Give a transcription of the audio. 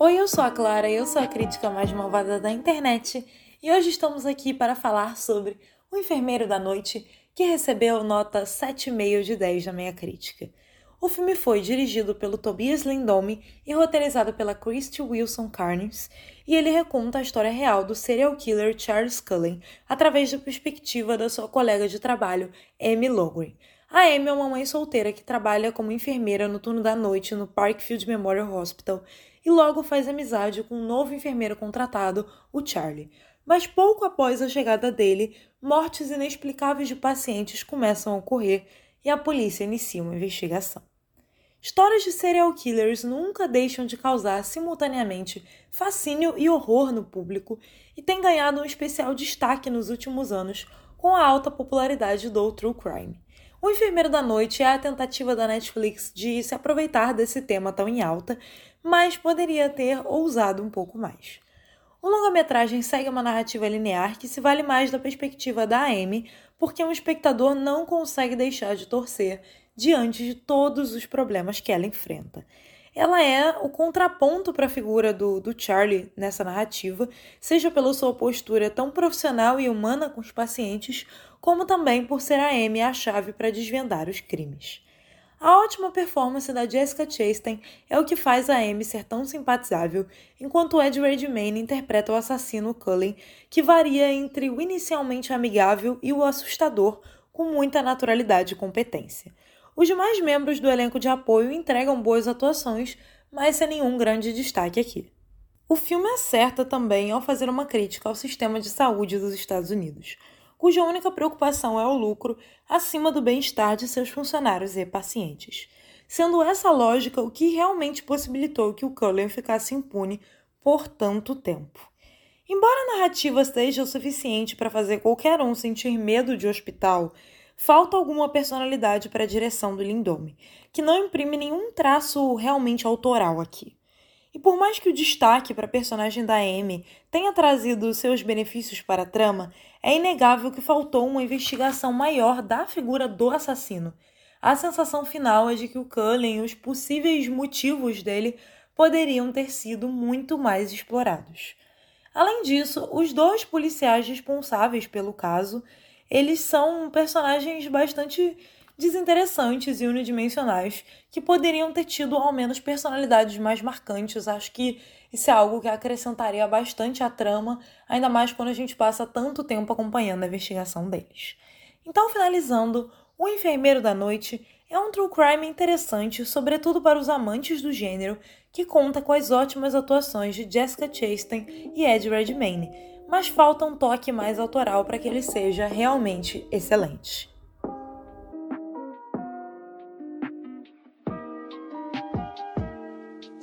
Oi, eu sou a Clara, eu sou a crítica mais malvada da internet e hoje estamos aqui para falar sobre O Enfermeiro da Noite, que recebeu nota 7,5 de 10 na minha crítica. O filme foi dirigido pelo Tobias Lindome e roteirizado pela Christy Wilson Carnes, e ele reconta a história real do serial killer Charles Cullen através da perspectiva da sua colega de trabalho, Amy Logren. A Amy é uma mãe solteira que trabalha como enfermeira no turno da noite no Parkfield Memorial Hospital e logo faz amizade com um novo enfermeiro contratado, o Charlie. Mas pouco após a chegada dele, mortes inexplicáveis de pacientes começam a ocorrer e a polícia inicia uma investigação. Histórias de serial killers nunca deixam de causar simultaneamente fascínio e horror no público e têm ganhado um especial destaque nos últimos anos com a alta popularidade do true crime. O Enfermeiro da Noite é a tentativa da Netflix de se aproveitar desse tema tão em alta, mas poderia ter ousado um pouco mais. O longa-metragem segue uma narrativa linear que se vale mais da perspectiva da Amy, porque um espectador não consegue deixar de torcer diante de todos os problemas que ela enfrenta. Ela é o contraponto para a figura do, do Charlie nessa narrativa, seja pela sua postura tão profissional e humana com os pacientes, como também por ser a Amy a chave para desvendar os crimes. A ótima performance da Jessica Chastain é o que faz a Amy ser tão simpatizável, enquanto Ed Redmayne interpreta o assassino Cullen, que varia entre o inicialmente amigável e o assustador, com muita naturalidade e competência. Os demais membros do elenco de apoio entregam boas atuações, mas sem nenhum grande destaque aqui. O filme acerta também ao fazer uma crítica ao sistema de saúde dos Estados Unidos cuja única preocupação é o lucro acima do bem-estar de seus funcionários e pacientes, sendo essa lógica o que realmente possibilitou que o Cullen ficasse impune por tanto tempo. Embora a narrativa seja o suficiente para fazer qualquer um sentir medo de hospital, falta alguma personalidade para a direção do Lindome, que não imprime nenhum traço realmente autoral aqui. E por mais que o destaque para a personagem da Amy tenha trazido seus benefícios para a trama, é inegável que faltou uma investigação maior da figura do assassino. A sensação final é de que o Cullen e os possíveis motivos dele poderiam ter sido muito mais explorados. Além disso, os dois policiais responsáveis pelo caso, eles são personagens bastante desinteressantes e unidimensionais que poderiam ter tido ao menos personalidades mais marcantes. Acho que isso é algo que acrescentaria bastante à trama, ainda mais quando a gente passa tanto tempo acompanhando a investigação deles. Então, finalizando, O Enfermeiro da Noite é um true crime interessante, sobretudo para os amantes do gênero, que conta com as ótimas atuações de Jessica Chastain e Ed Redmayne, mas falta um toque mais autoral para que ele seja realmente excelente.